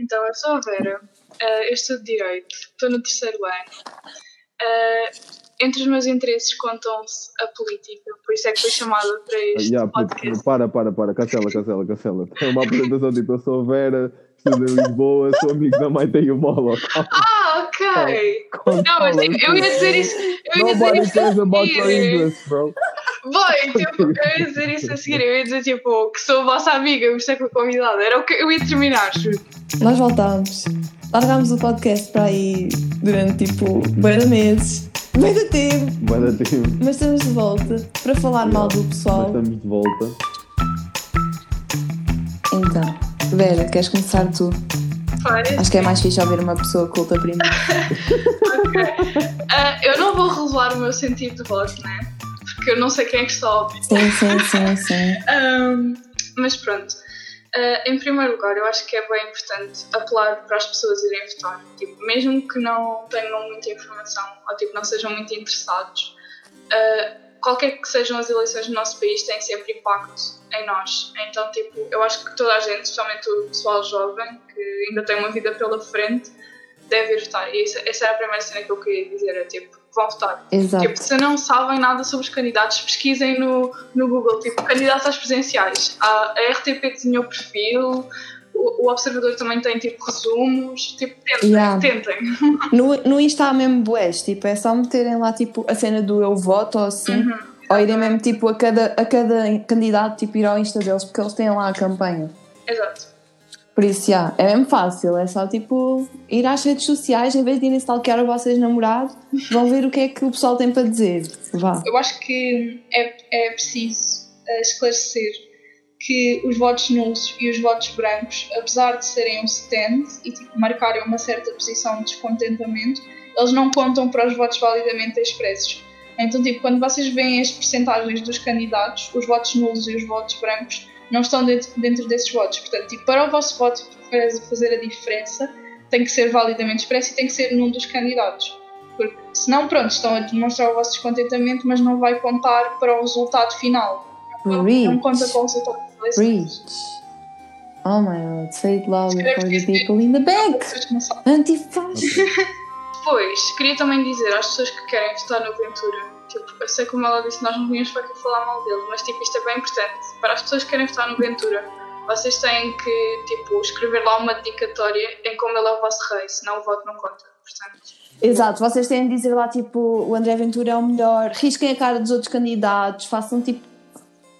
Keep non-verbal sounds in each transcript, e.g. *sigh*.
Então, eu sou a Vera, uh, eu estudo Direito, estou no terceiro ano. Uh, entre os meus interesses contam-se a política, por isso é que fui chamada para este yeah, podcast. Para, para, para, cancela, cancela, cancela. É uma apresentação tipo, eu sou a Vera, estudo em Lisboa, sou amigo da mãe, tenho mola. Ah, ok. Não, mas eu, ia dizer isso. Eu ia Nobody dizer cares isso a about your. English, bro. Boy, tipo, eu *laughs* ia dizer isso a seguir. Eu ia dizer tipo que sou a vossa amiga, eu gostei com a convidada. Era o que eu ia terminar, juro. Nós voltámos. Largámos o podcast para aí durante tipo bem de meses, bem de tempo, Vai dar tempo. mas estamos de volta para falar mal do pessoal. estamos de volta. Então, Vera, queres começar tu? Parece. Acho que é mais fixe ouvir uma pessoa culta primeiro. *laughs* Ok. Ah, eu não vou revelar o meu sentido de voto, né? Porque eu não sei quem é que está a ouvir. Sim, sim, sim, sim. *laughs* Ahm, mas pronto. Ah, em primeiro lugar, eu acho que é bem importante apelar para as pessoas irem votar. Tipo, mesmo que não tenham muita informação ou tipo, não sejam muito interessados, ah, qualquer que sejam as eleições no nosso país têm sempre impacto em nós. Então, tipo, eu acho que toda a gente, especialmente o pessoal jovem, que ainda tem uma vida pela frente, deve ir votar. E essa, essa era a primeira cena que eu queria dizer, é tipo, votar. Exato. Tipo, se não sabem nada sobre os candidatos, pesquisem no, no Google, tipo, candidatos às presidenciais. A, a RTP desenhou perfil, o, o Observador também tem, tipo, resumos. Tipo, tentem, Yeah. tentem. *laughs* No, no Insta há mesmo bués, tipo, é só meterem lá tipo a cena do eu voto ou assim, Uhum. ou irem mesmo tipo a cada, a cada candidato tipo, ir ao Insta deles porque eles têm lá a campanha. Exato. Por isso, já, é mesmo fácil, é só tipo ir às redes sociais, em vez de irem stalkear o vocês namorado, vão ver o que é que o pessoal tem para dizer. Vá. Eu acho que é, é preciso eh, esclarecer que os votos nulos e os votos brancos, apesar de serem um stand e tipo, marcarem uma certa posição de descontentamento, eles não contam para os votos validamente expressos. Então, tipo, quando vocês veem as percentagens dos candidatos, os votos nulos e os votos brancos não estão dentro, dentro desses votos. Portanto, tipo, para o vosso voto faz- fazer a diferença, tem que ser validamente expresso e tem que ser num dos candidatos. Porque senão, pronto, estão a demonstrar o vosso descontentamento, mas não vai contar para o resultado final. Não, não conta para o resultado final. Preach. Oh my god, say it Escreve for the people in the back. Antifascista. *laughs* Depois, queria também dizer às pessoas que querem votar no Ventura, tipo, eu sei como ela disse, nós não vinhamos para aqui falar mal dele, mas tipo, isto é bem importante. Para as pessoas que querem votar no Ventura, vocês têm que, tipo, escrever lá uma dedicatória em como ele é o vosso rei, senão o voto não conta. Portanto, Exato, vocês têm de dizer lá tipo o André Ventura é o melhor, risquem a cara dos outros candidatos, façam tipo.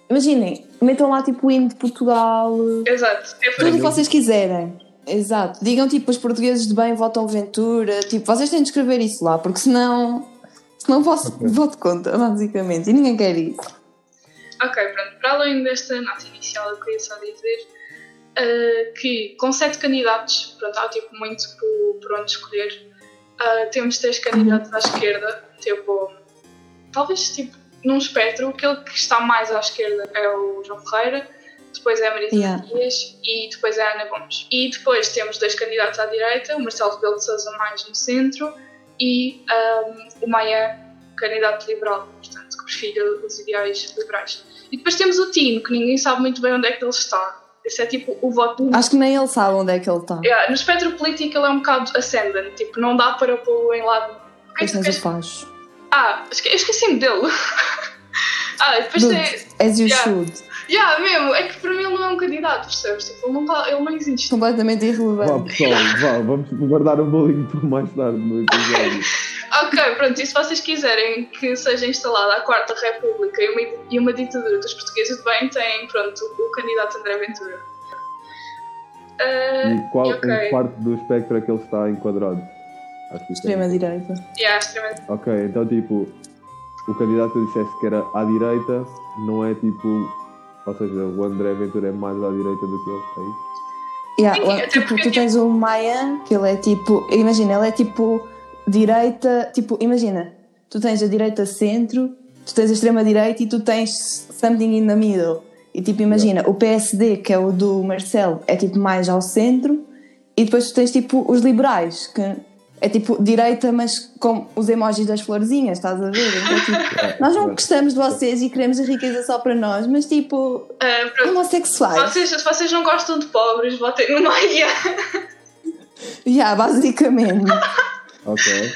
Imaginem, metam lá tipo o hino de Portugal, exato. É tudo o que vocês quiserem. Exato. Digam tipo os portugueses de bem votam Ventura, tipo, vocês têm de escrever isso lá, porque senão. Senão o vosso Ok. voto conta, basicamente. E ninguém quer isso. Ok, pronto. Para além desta nota inicial, eu queria só dizer uh, que com sete candidatos, pronto, há tipo muito por, por onde escolher. Uh, temos três candidatos à esquerda, tipo, talvez tipo num espectro, aquele que está mais à esquerda é o João Ferreira, depois é a Marisa Yeah. Dias e depois é a Ana Gomes. E depois temos dois candidatos à direita, o Marcelo Rebelo de Sousa mais no centro e um, o Maia, candidato liberal, portanto, que prefere os ideais liberais. E depois temos o Tino, que ninguém sabe muito bem onde é que ele está. Esse é tipo o voto do Acho que nem ele sabe onde é que ele está. Yeah, no espectro político ele é um bocado ascendant, tipo, não dá para pô-lo em lado. O que é que tu queres- Facho. Ah, esqueci-me dele. *laughs* ah, e depois Dude, tem. as you Yeah. should. Yeah, mesmo, é que para mim ele não é um candidato, percebes? Tipo, ele não, tá, ele não existe. Completamente Vá irrelevante. pessoal, vá, vamos guardar o bullying para mais tarde no episódio. *laughs* Ok, pronto, e se vocês quiserem que seja instalada a Quarta República e uma, e uma ditadura dos portugueses de bem, tem, pronto, o candidato André Ventura. Ah, E qual, ok. em que parte do espectro é que ele está enquadrado? Acho que isso é- Extrema-direita. yeah, extremamente. Ok, então tipo, o candidato que dissesse que era à direita, não é tipo. Ou seja, o André Ventura é mais à direita do que ele, é isso? Yeah, Sim, tipo, tu tens o Maia, que ele é tipo. Imagina, ele é tipo direita. Tipo, imagina, tu tens a direita centro, tu tens a extrema direita e tu tens something in the middle. E tipo, imagina, o PSD, que é o do Marcelo, é tipo mais ao centro, e depois tu tens tipo os liberais, que é tipo direita, mas com os emojis das florzinhas, estás a ver? Então, tipo, *laughs* nós não gostamos de vocês e queremos a riqueza só para nós, mas tipo, Ah, pronto. homossexuais. Vocês, se vocês não gostam de pobres, votem no Maia. Yeah, *laughs* basicamente. Ok.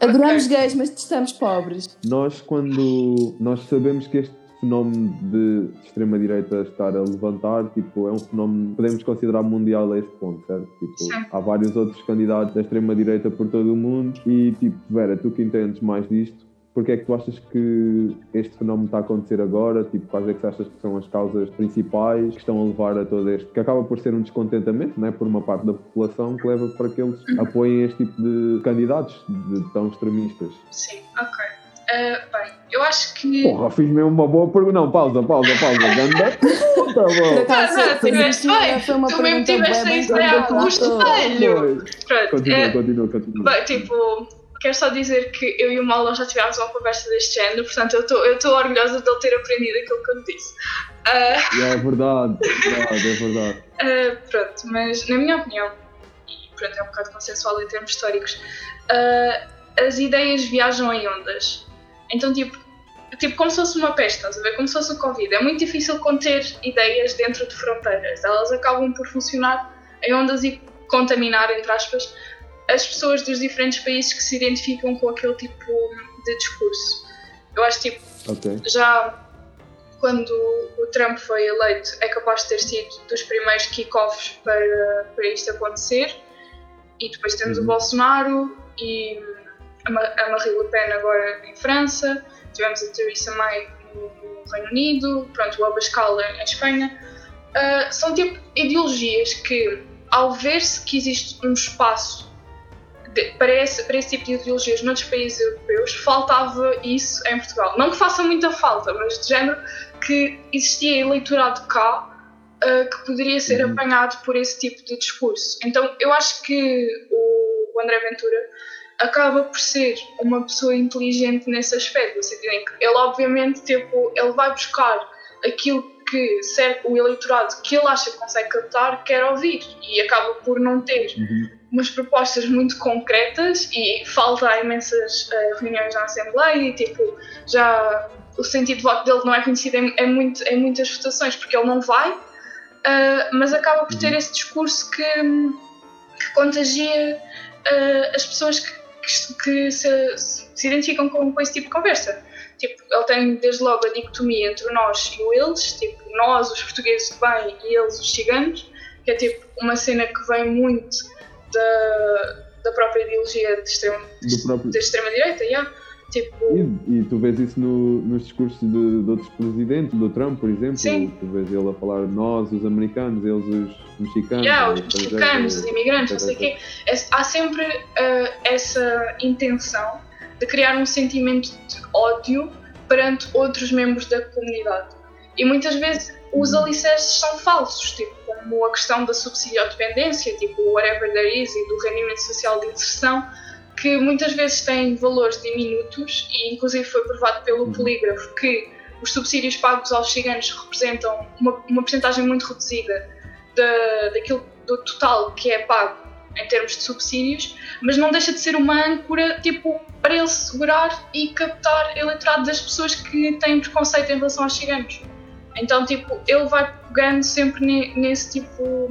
Adoramos gays, mas estamos pobres. Nós, quando nós sabemos que este fenómeno de extrema-direita estar a levantar, tipo, é um fenómeno que podemos considerar mundial a este ponto, certo? Tipo, Sim. há vários outros candidatos da extrema-direita por todo o mundo e, tipo, Vera, tu que entendes mais disto, porque é que tu achas que este fenómeno está a acontecer agora? Tipo, quais é que achas que são as causas principais que estão a levar a todo este... que acaba por ser um descontentamento, né, por uma parte da população, que leva para que eles apoiem este tipo de candidatos de tão extremistas? Sim, ok. Ah, bem, eu acho que. Porra, fiz mesmo uma boa pergunta. Não, pausa, pausa, pausa. Ganda. *laughs* Tá bom. acaso, Não, não, foi- tiveste bem. uma Tu mesmo pergunta tiveste bué a bem ensaiar feita. o espelho. Pronto, Continua, é, continua, continua. bem, tipo, quero só dizer que eu e o Malon já tivemos uma conversa deste género, portanto eu estou eu estou orgulhosa de ele ter aprendido aquilo que eu lhe disse. Ah, É verdade, é verdade, é *laughs* verdade. ah, pronto, mas na minha opinião, e pronto, é um bocado consensual em termos históricos, ah, as ideias viajam em ondas. Então, tipo, tipo, como se fosse uma peste, estás a ver? Como se fosse o Covid. É muito difícil conter ideias dentro de fronteiras. Elas acabam por funcionar em ondas e contaminar, entre aspas, as pessoas dos diferentes países que se identificam com aquele tipo de discurso. Eu acho, tipo, Ok. já quando o Trump foi eleito, é capaz de ter sido dos primeiros kick-offs para, para isto acontecer. E depois temos Uhum. o Bolsonaro e a Ma- a Marine Le Pen agora em França, tivemos a Theresa May no no Reino Unido, pronto, o Abascal em Espanha. Ah, são tipo ideologias que, ao ver-se que existe um espaço de- para, esse, para esse tipo de ideologias noutros países europeus, faltava isso em Portugal. Não que faça muita falta, mas de género que existia eleitorado cá ah, que poderia ser Uhum. apanhado por esse tipo de discurso. Então eu acho que o, o André Ventura acaba por ser uma pessoa inteligente nesse aspecto, no sentido em que ele obviamente tipo, ele vai buscar aquilo que serve o eleitorado que ele acha que consegue captar, quer ouvir e acaba por não ter Uhum. umas propostas muito concretas e falta imensas eh, reuniões na Assembleia e tipo, já o sentido de voto dele não é conhecido em, em, muito, em muitas votações porque ele não vai, eh, mas acaba por ter Uhum. esse discurso que, que contagia eh, as pessoas que, que, se, se identificam com, com esse tipo de conversa. Tipo, ele tem desde logo a dicotomia entre o nós e o eles, tipo, nós, os portugueses de bem, e eles, os ciganos, que é tipo uma cena que vem muito da, da própria ideologia de extrema, próprio... da extrema-direita, yeah. Tipo, E, e tu vês isso no- nos discursos de, de outros presidentes, do Trump, por exemplo. Sim. Tu vês ele a falar nós, os americanos, eles, os mexicanos. yeah, os mexicanos, os imigrantes, não sei o quê. É- há sempre ah, essa intenção de criar um sentimento de ódio perante outros membros da comunidade. E muitas vezes os Uhum. alicerces são falsos, tipo, como a questão da subsidiodependência, tipo whatever there is, e do rendimento social de inserção, que muitas vezes têm valores diminutos, e inclusive foi provado pelo Uhum. polígrafo que os subsídios pagos aos ciganos representam uma, uma porcentagem muito reduzida da, daquilo, do total que é pago em termos de subsídios, mas não deixa de ser uma âncora tipo, para ele segurar e captar eleitorado das pessoas que têm preconceito em relação aos ciganos. Então, tipo, ele vai pegando sempre ne- nesse tipo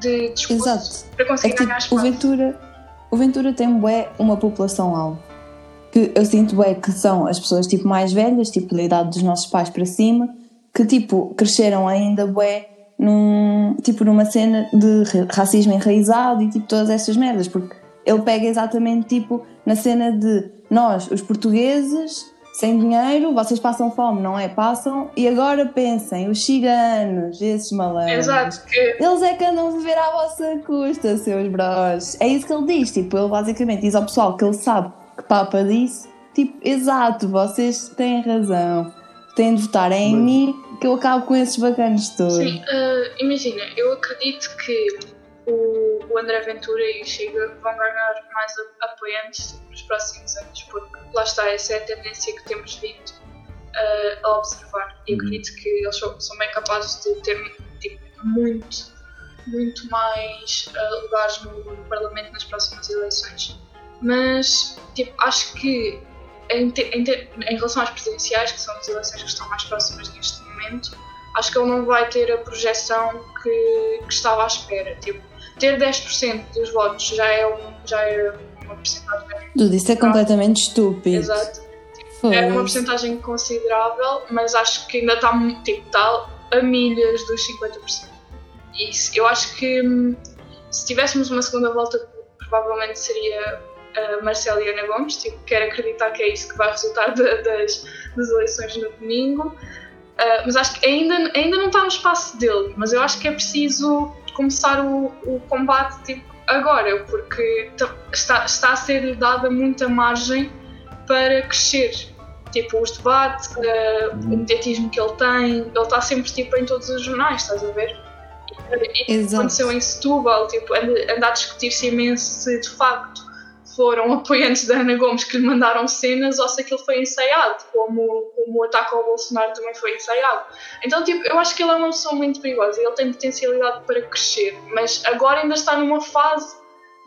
de discurso Exato. para É conseguir que ganhar tipo, o espaço. Ventura, o Ventura tem bué uma população-alvo. Que eu sinto bué que são as pessoas tipo mais velhas, tipo da idade dos nossos pais para cima, que tipo cresceram ainda bué num, tipo numa cena de ra- racismo enraizado e tipo todas essas merdas, porque ele pega exatamente tipo na cena de nós, os portugueses, sem dinheiro, vocês passam fome, não é? Passam, e agora pensem, os ciganos, esses malandros. Exato, que Eles é que andam a viver à vossa custa, seus bros. É isso que ele diz. Tipo, ele basicamente diz ao pessoal que ele sabe que papa disso. Tipo, exato, vocês têm razão. Têm de votar em Mas- mim que eu acabo com esses bacanos todos. Sim, ah, imagina, eu acredito que o, o André Ventura e o Chega vão ganhar mais apoiantes nos próximos anos, porque lá está, essa é a tendência que temos vindo ah, a observar. E Uhum. acredito que eles são, são bem capazes de ter tipo, muito, muito mais ah, lugares no, no Parlamento nas próximas eleições. Mas, tipo, acho que em, te- em te- em relação às presidenciais, que são as eleições que estão mais próximas neste momento, acho que ele não vai ter a projeção que, que estava à espera. Tipo, ter 10% dos votos já é, um, já é uma porcentagem. Tudo isso é completamente estúpido. Exato. Foda-se. É uma porcentagem considerável, mas acho que ainda está tipo, está a milhas dos 50%. E eu acho que hum, se tivéssemos uma segunda volta, provavelmente seria a Marcela e Ana Gomes. Tipo, quero acreditar que é isso que vai resultar da- das, das eleições no domingo. Ah, mas acho que ainda, ainda não está no espaço dele. Mas eu acho que é preciso começar o, o combate tipo, agora, porque está, está a ser dada muita margem para crescer. Tipo, os debates, ah, o mediatismo que ele tem, ele está sempre tipo, em todos os jornais, estás a ver? E, e Exato. aconteceu em Setúbal, tipo, anda, anda a discutir-se imenso se de facto foram apoiantes da Ana Gomes que lhe mandaram cenas ou se aquilo foi ensaiado, como, como o ataque ao Bolsonaro também foi ensaiado. Então, tipo, eu acho que ele é uma pessoa muito perigosa e ele tem potencialidade para crescer, mas agora ainda está numa fase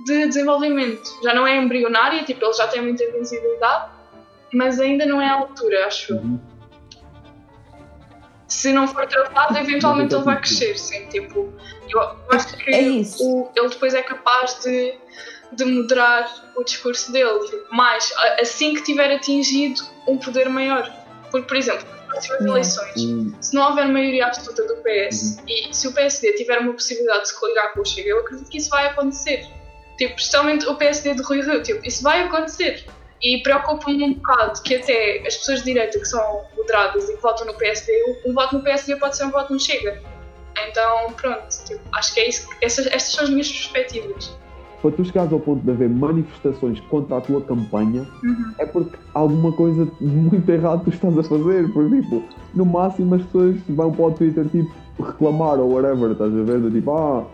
de desenvolvimento. Já não é embrionária, tipo, ele já tem muita visibilidade, mas ainda não é à altura, acho. Uhum. Se não for travado, eventualmente ele vai crescer, sim. Tipo, eu, eu acho que É isso. o- ele depois é capaz de, de moderar o discurso dele, a- assim que tiver atingido um poder maior. Porque, por exemplo, nas próximas Yeah. eleições, Hum, se não houver maioria absoluta do PS e se o PSD tiver uma possibilidade de se coligar com o Chega, eu acredito que isso vai acontecer. Tipo, especialmente o PSD de Rui Rio, tipo, isso vai acontecer. E preocupa-me um bocado que até as pessoas de direita que são moderadas e que votam no PSD, um voto no PSD pode ser um voto no Chega. Então, pronto, tipo, acho que é isso. Essas, estas são as minhas perspectivas. Para tu chegares ao ponto de haver manifestações contra a tua campanha, Uhum. é porque alguma coisa muito errado tu estás a fazer. Porque, tipo, no máximo as pessoas vão para o Twitter, tipo, reclamar ou whatever, estás a ver? Do tipo, ah,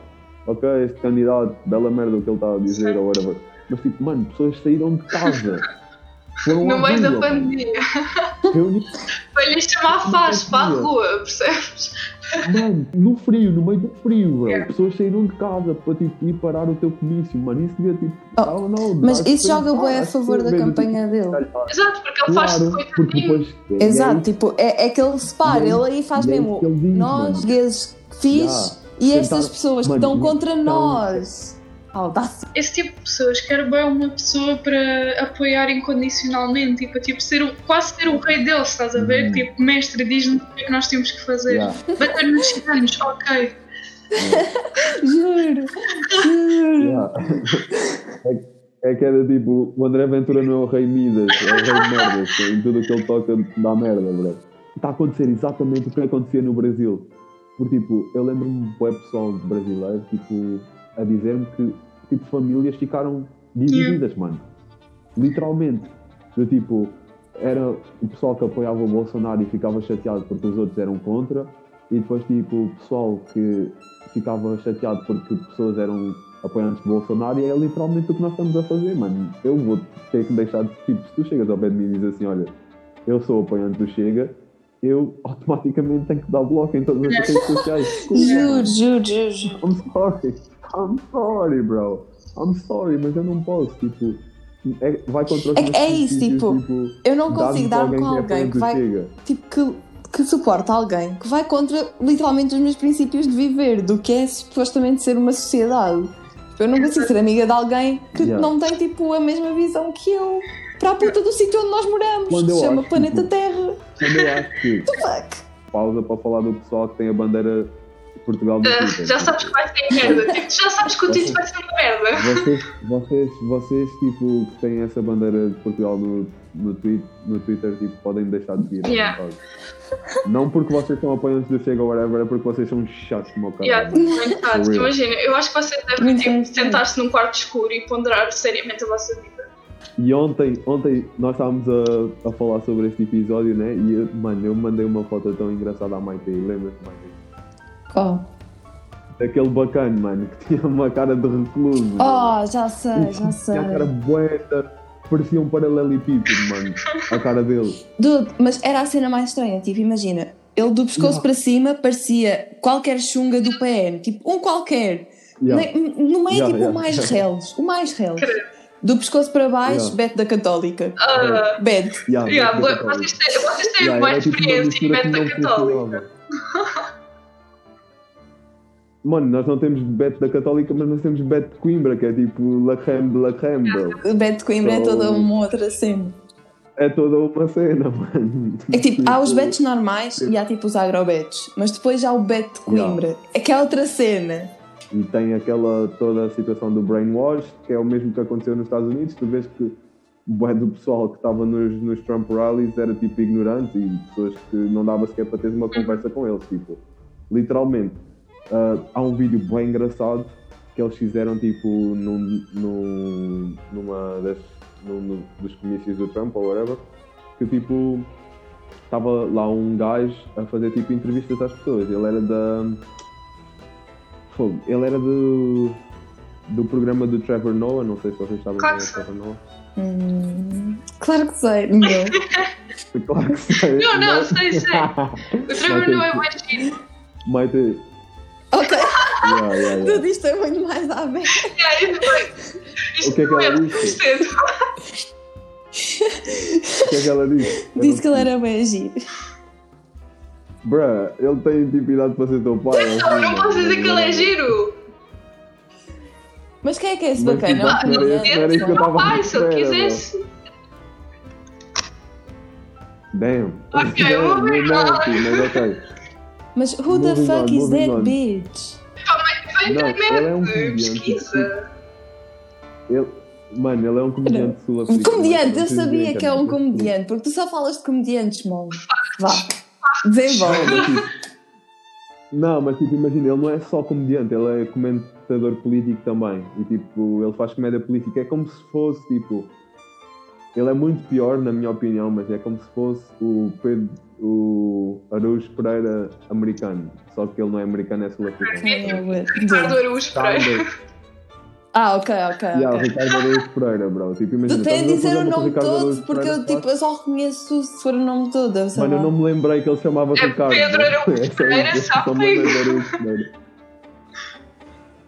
ok, este candidato, bela merda o que ele está a dizer Sim. ou whatever. Mas, tipo, mano, pessoas saíram de casa. Foram No meio da pandemia. reuni- Foi-lhe chamar faz para a rua, percebes? Mano, no frio, no meio do frio, bro. Yeah. Pessoas saíram de casa para tipo, ir parar o teu comício, mano. Isso devia tipo. Oh, know, Mas isso joga bué a favor da campanha dele. tipo, Exato, porque ele faz Claro, coisa porque depois. é- Exato, é tipo, é, é que ele separa, é ele aí faz é mesmo nós, portugueses, fiz e Tentar- estas pessoas que estão contra então- nós. Audácia. esse tipo de pessoas quer bem uma pessoa para apoiar incondicionalmente e para tipo, ser o- quase ser o rei deles, estás a ver? Uhum. Tipo, mestre, diz-nos o que é que nós temos que fazer. Yeah. Bater nos ciganos, ok. Juro, juro. Yeah. *laughs* É, é que era tipo, o André Ventura não é o rei Midas, é o rei de merdas. Em tudo o que ele toca dá merda, bro. Está a acontecer exatamente o que acontecia no Brasil. Porque, tipo, eu lembro-me do pessoal brasileiro, tipo, a dizer-me que, tipo, famílias ficaram divididas, mano. Literalmente. Do tipo, era o pessoal que apoiava o Bolsonaro e ficava chateado porque os outros eram contra, e depois, tipo, o pessoal que ficava chateado porque pessoas eram apoiantes de Bolsonaro, e é literalmente o que nós estamos a fazer, mano. Eu vou ter que deixar de. Tipo, se tu chegas ao pé de mim e dizes assim: olha, eu sou apoiante do Chega, eu automaticamente tenho que dar bloco em todas as redes sociais. *laughs* Juro, juro, juro. I'm sorry. I'm sorry, bro. I'm sorry, mas eu não posso, tipo. é- vai contra os É- é isso, princípios, tipo, Eu não consigo dar-me dar com alguém que vai, Chega. tipo, que, que suporta alguém que vai contra literalmente os meus princípios de viver, do que é supostamente ser uma sociedade. Tipo, Eu não consigo ser amiga de alguém que Yeah. não tem tipo a mesma visão que eu para a puta do sítio onde nós moramos, Quando que se chama acho, Planeta tipo, Terra. Quando eu acho que. Fuck. Pausa para falar do pessoal que tem a bandeira de Portugal Ah, Twitter. já sabes que vai ser merda. Tipo, já sabes que o título vai ser uma merda. Vocês, vocês, vocês, tipo, que têm essa bandeira de Portugal no, no, tweet, no Twitter, tipo, podem deixar de seguir. Yeah. Não porque vocês são apoiantes do Chega ou whatever, é porque vocês são chatos como o cara. Yeah, muito. Imagina, eu acho que vocês devem tipo, sentar-se num quarto escuro e ponderar seriamente a vossa vida. E ontem, ontem nós estávamos a, a falar sobre este episódio, né? E, eu, mano, eu mandei uma foto tão engraçada à Maite, lembras-te, Maite? Oh. Daquele bacana, mano, que tinha uma cara de recluso. oh, já sei, já sei. Tinha a cara bueta, parecia um paralelepípedo, mano, a cara dele. Dude, mas era a cena mais estranha, tipo, imagina, ele do pescoço Yeah. para cima parecia qualquer chunga do PN, tipo, um qualquer. Yeah. No meio, Yeah, tipo, yeah. o mais reles, o mais reles. Do pescoço para baixo, Yeah. Beto da Católica. Ah, Bad. Yeah, yeah, vocês têm, vocês têm tipo uma experiência em meta não católica. *laughs* Mano, nós não temos Beto da Católica, mas nós temos Beto de Coimbra, que é tipo La Creme de La Creme, bro. O Beto de Coimbra é So- toda uma outra cena. É toda uma cena, *laughs* mano. É que tipo, há os betos normais e há tipo os agrobetos, mas depois há o beto de Coimbra, é que é outra cena. E tem aquela toda a situação do brainwash, que é o mesmo que aconteceu nos Estados Unidos. Tu vês que o bué do pessoal que estava nos, nos Trump rallies era tipo ignorante e pessoas que não dava sequer para ter uma conversa com eles. Tipo, literalmente, ah, há um vídeo bem engraçado que eles fizeram tipo num, num, numa das, num, num dos comícios do Trump ou whatever, que tipo estava lá um gajo a fazer tipo entrevistas às pessoas. Ele era da. Ele era do. do programa do Trevor Noah, não sei se vocês sabem quem é Trevor Noah. Hum, claro que sei, meu. *laughs* Claro que sei. Não, não, sei, sei. *laughs* O Trevor não é mais giro. Ok, Yeah, yeah, yeah. *laughs* tudo isto é muito mais à. Yeah, e depois, O Isto que é que não ela é disse? O que é que ela disse? Eu Disse não que ele era bem agir. Bruh, ele tem intimidade para ser teu pai. Não, assim, não posso dizer que ele é giro. Mas quem é que é esse Mas, bacana? tipo, É não era esse- não era isso que eu comediante? tava à Ai, se ele quisesse. Damn. Ok, Damn, moving meio nasty, mas ok. Mas who the Moving fuck on, is that on. bitch? Vai Não, ele é um comediante. pesquisa. Ele, mano, ele é um comediante Um sul-africano. comediante, eu sabia que é um internet. comediante, porque tu só falas de comediantes, mano. Vá, desenvolve. Não, mas, tipo, Não, mas tipo, imagina, ele não é só comediante, ele é comentador político também. E tipo, ele faz comédia política. É como se fosse, tipo. Ele é muito pior, na minha opinião, mas é como se fosse o Pedro, o Araújo Pereira americano. Só que ele não é americano, é sul-africano. Ricardo Araújo Pereira. Ah, ok, ok, Yeah, o ok. Ricardo Araújo Pereira, bro. Tipo, imagina, Tu tens de dizer o nome Ricardo todo, Araújo porque eu, tipo, eu só reconheço se for o nome todo. eu Mano, eu não me lembrei que ele chamava É Ricardo. Pedro. *laughs* Araújo É só Pereira, só Araújo Pereira.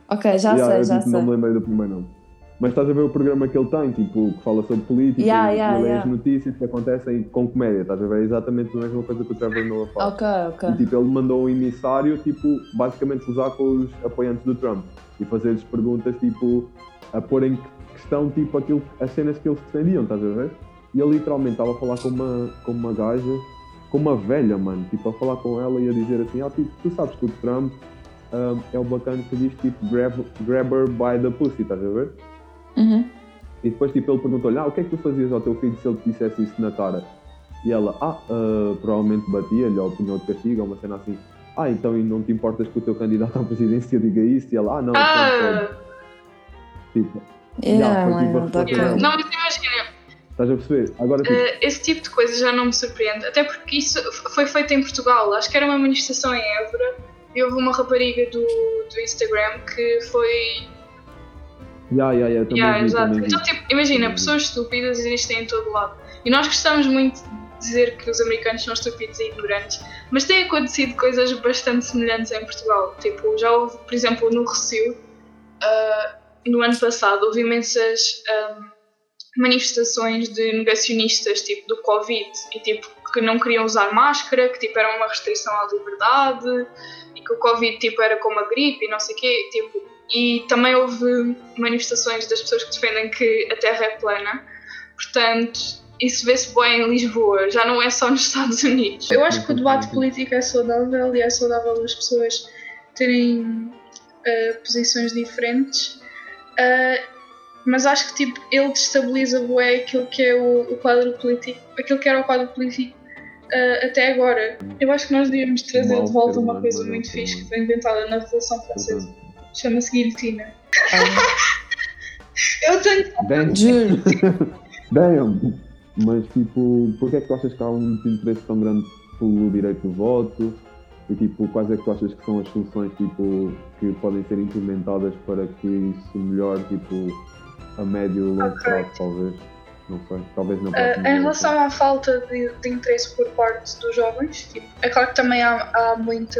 Ok, já Yeah, sei, eu, já tipo, sei. não me lembrei do primeiro nome. Mas estás a ver o programa que ele tem, tipo, que fala sobre política Yeah, e yeah, lê yeah. as notícias que acontecem com comédia, estás a ver? É exatamente a mesma coisa que o Trevor Noah faz. Ok, ok. E tipo, ele mandou um emissário, tipo, basicamente usar com os apoiantes do Trump e fazer-lhes perguntas, tipo, a pôr em questão, tipo, aquilo, as cenas que eles defendiam, estás a ver? E ele literalmente estava a falar com uma, com uma gaja, com uma velha, mano, tipo, a falar com ela e a dizer assim, ah, tipo, tu sabes que o Trump ah, é o bacana que diz, tipo, grab, grab her by the pussy, estás a ver? Uhum. E depois, tipo, ele perguntou-lhe, ah, o que é que tu fazias ao teu filho se ele te dissesse isso na cara? E ela, ah, ah, provavelmente batia-lhe ou punha de castigo, ou uma cena assim. Ah, então e não te importas que o teu candidato à presidência diga isso? E ela, ah, não, então Ah, pode. Tipo, Yeah, foi tipo mano, tá yeah. Não, mas imagina, Estás a perceber? Agora, tipo, eh, esse tipo de coisa já não me surpreende. Até porque isso foi feito em Portugal. Acho que era uma manifestação em Évora e houve uma rapariga do, do Instagram que foi. Yeah, yeah, yeah, também Yeah, vi, exato. também. Então, tipo, imagina, pessoas estúpidas existem em todo lado. E nós gostamos muito de dizer que os americanos são estúpidos e ignorantes, mas têm acontecido coisas bastante semelhantes em Portugal. Tipo, já houve, por exemplo, no Recio, ah, no ano passado, houve imensas ah, manifestações de negacionistas, tipo, do Covid, e tipo, que não queriam usar máscara, que tipo, era uma restrição à liberdade, e que o Covid, tipo, era como a gripe e não sei o quê, tipo, e também houve manifestações das pessoas que defendem que a Terra é plana. Portanto, isso vê-se bem em Lisboa, já não é só nos *laughs* Estados Unidos. Eu acho que o debate político é saudável e é saudável as pessoas terem eh, posições diferentes. Eh, mas acho que tipo, ele destabiliza bué aquilo que é o, o quadro político, aquilo que era o quadro político eh, até agora. Eu acho que nós devíamos trazer de volta uma coisa muito ser fixe que foi inventada na Revolução Francesa. Chama-se guilhotina. Ah, *laughs* Eu tenho. Damn, Juro. damn. Mas, tipo, porquê é que tu achas que há um interesse tão grande pelo direito do voto? E, tipo, quais é que tu achas que são as soluções, tipo, que podem ser implementadas para que isso melhore, tipo, a médio e longo prazo, talvez? Não sei, talvez não Uh, em relação à falta de, de interesse por parte dos jovens, tipo, é claro que também há, há muita,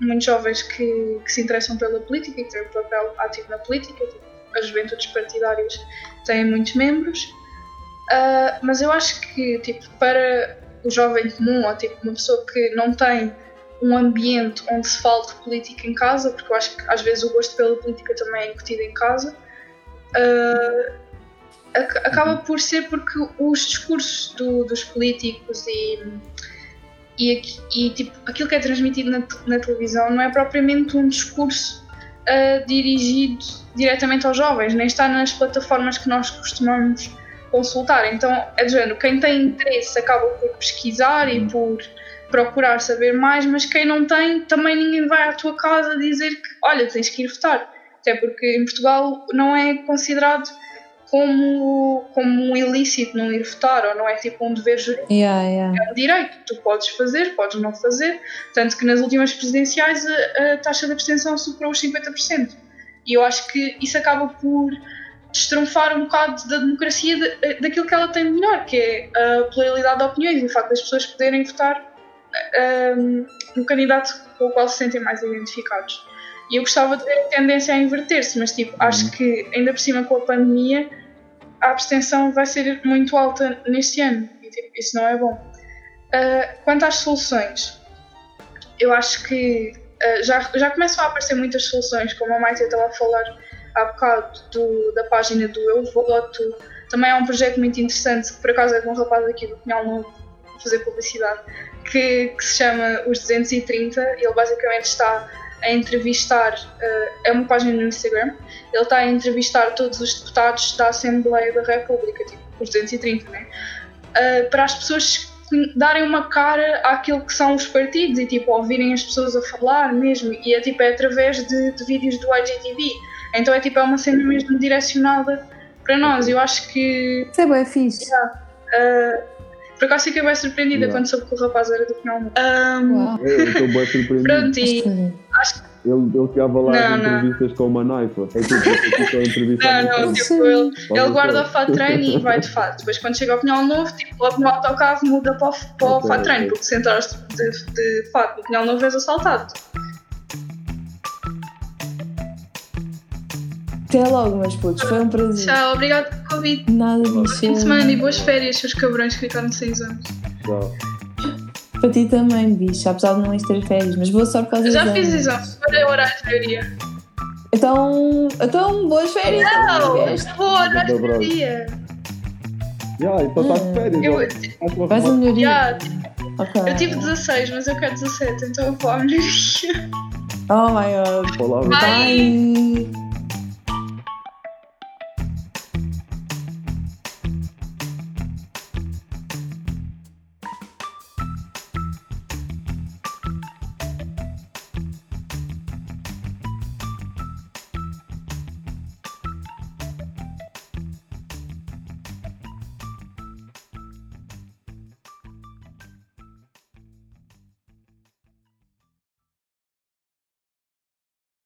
muitos jovens que, que se interessam pela política e que têm um papel ativo na política, tipo, as juventudes partidárias têm muitos membros, Uh, mas eu acho que tipo, para o jovem comum ou tipo, uma pessoa que não tem um ambiente onde se fale de política em casa, porque eu acho que às vezes o gosto pela política também é incutido em casa. Uh, acaba por ser porque os discursos do, dos políticos e, e, e, tipo, aquilo que é transmitido na, na televisão não é propriamente um discurso uh, dirigido diretamente aos jovens, nem está nas plataformas que nós costumamos consultar. Então é do género, quem tem interesse acaba por pesquisar e por procurar saber mais, mas quem não tem, também ninguém vai à tua casa dizer que, olha, tens que ir votar. Até porque em Portugal não é considerado como, como um ilícito não ir votar, ou não é tipo um dever jurídico. Yeah, yeah. É um direito, tu podes fazer, podes não fazer. Tanto que nas últimas presidenciais a, a taxa de abstenção superou os 50%. E eu acho que isso acaba por destronfar um bocado da democracia de, daquilo que ela tem de melhor, que é a pluralidade de opiniões e o facto das pessoas poderem votar um, no candidato com o qual se sentem mais identificados. E eu gostava de ver a tendência a inverter-se, mas tipo, acho uhum. que ainda por cima com a pandemia a abstenção vai ser muito alta neste ano e tipo, isso não é bom. Uh, quanto às soluções, eu acho que uh, já, já começam a aparecer muitas soluções, como a Maite estava a falar há bocado do, da página do Eu Voto. Também é um projeto muito interessante, que por acaso é de um rapaz aqui do Pinhal Novo, fazer publicidade, que, que se chama Os 230. Ele basicamente está a entrevistar, uh, é uma página no Instagram, ele está a entrevistar todos os deputados da Assembleia da República, tipo, os 230, né? Uh, para as pessoas darem uma cara àquilo que são os partidos e tipo ouvirem as pessoas a falar mesmo. E é tipo é através de, de vídeos do IGTV então é tipo é uma cena mesmo direcionada para nós. Eu acho que isso é bem fixe. Yeah, uh, por acaso fiquei bem surpreendida yeah. quando soube que o rapaz era do final. Um, eu estou bem surpreendido. Pronto, e acho que ele, ele ficava lá não, as entrevistas não. com uma naifa. É tipo, é tipo a entrevista. Não, não, tipo, ele, ele guarda o fato treino e vai de fato. Depois, quando chega ao pinhal novo, tipo, logo no autocarro muda para o, para o okay, fato treino, porque se entrares de, de, de fato no pinhal novo és assaltado. Até logo, meus putos. Foi um prazer. Tchau, obrigado pelo convite. Nada disso. Boa fim de semana e boas férias, seus cabrões que ficaram de anos. Tchau. Para ti também, bicho, apesar de não ter férias, mas boa sorte para os Já fiz exames, para o horário de teoria. Então, então, boas férias. Não, vou horário de dia. Já, então estás de férias. Eu, Vais a melhoria. Yeah, okay. Eu tive 16, mas eu quero 17, então eu vou à melhoria. Oh my god. Olá, Bye. Bye.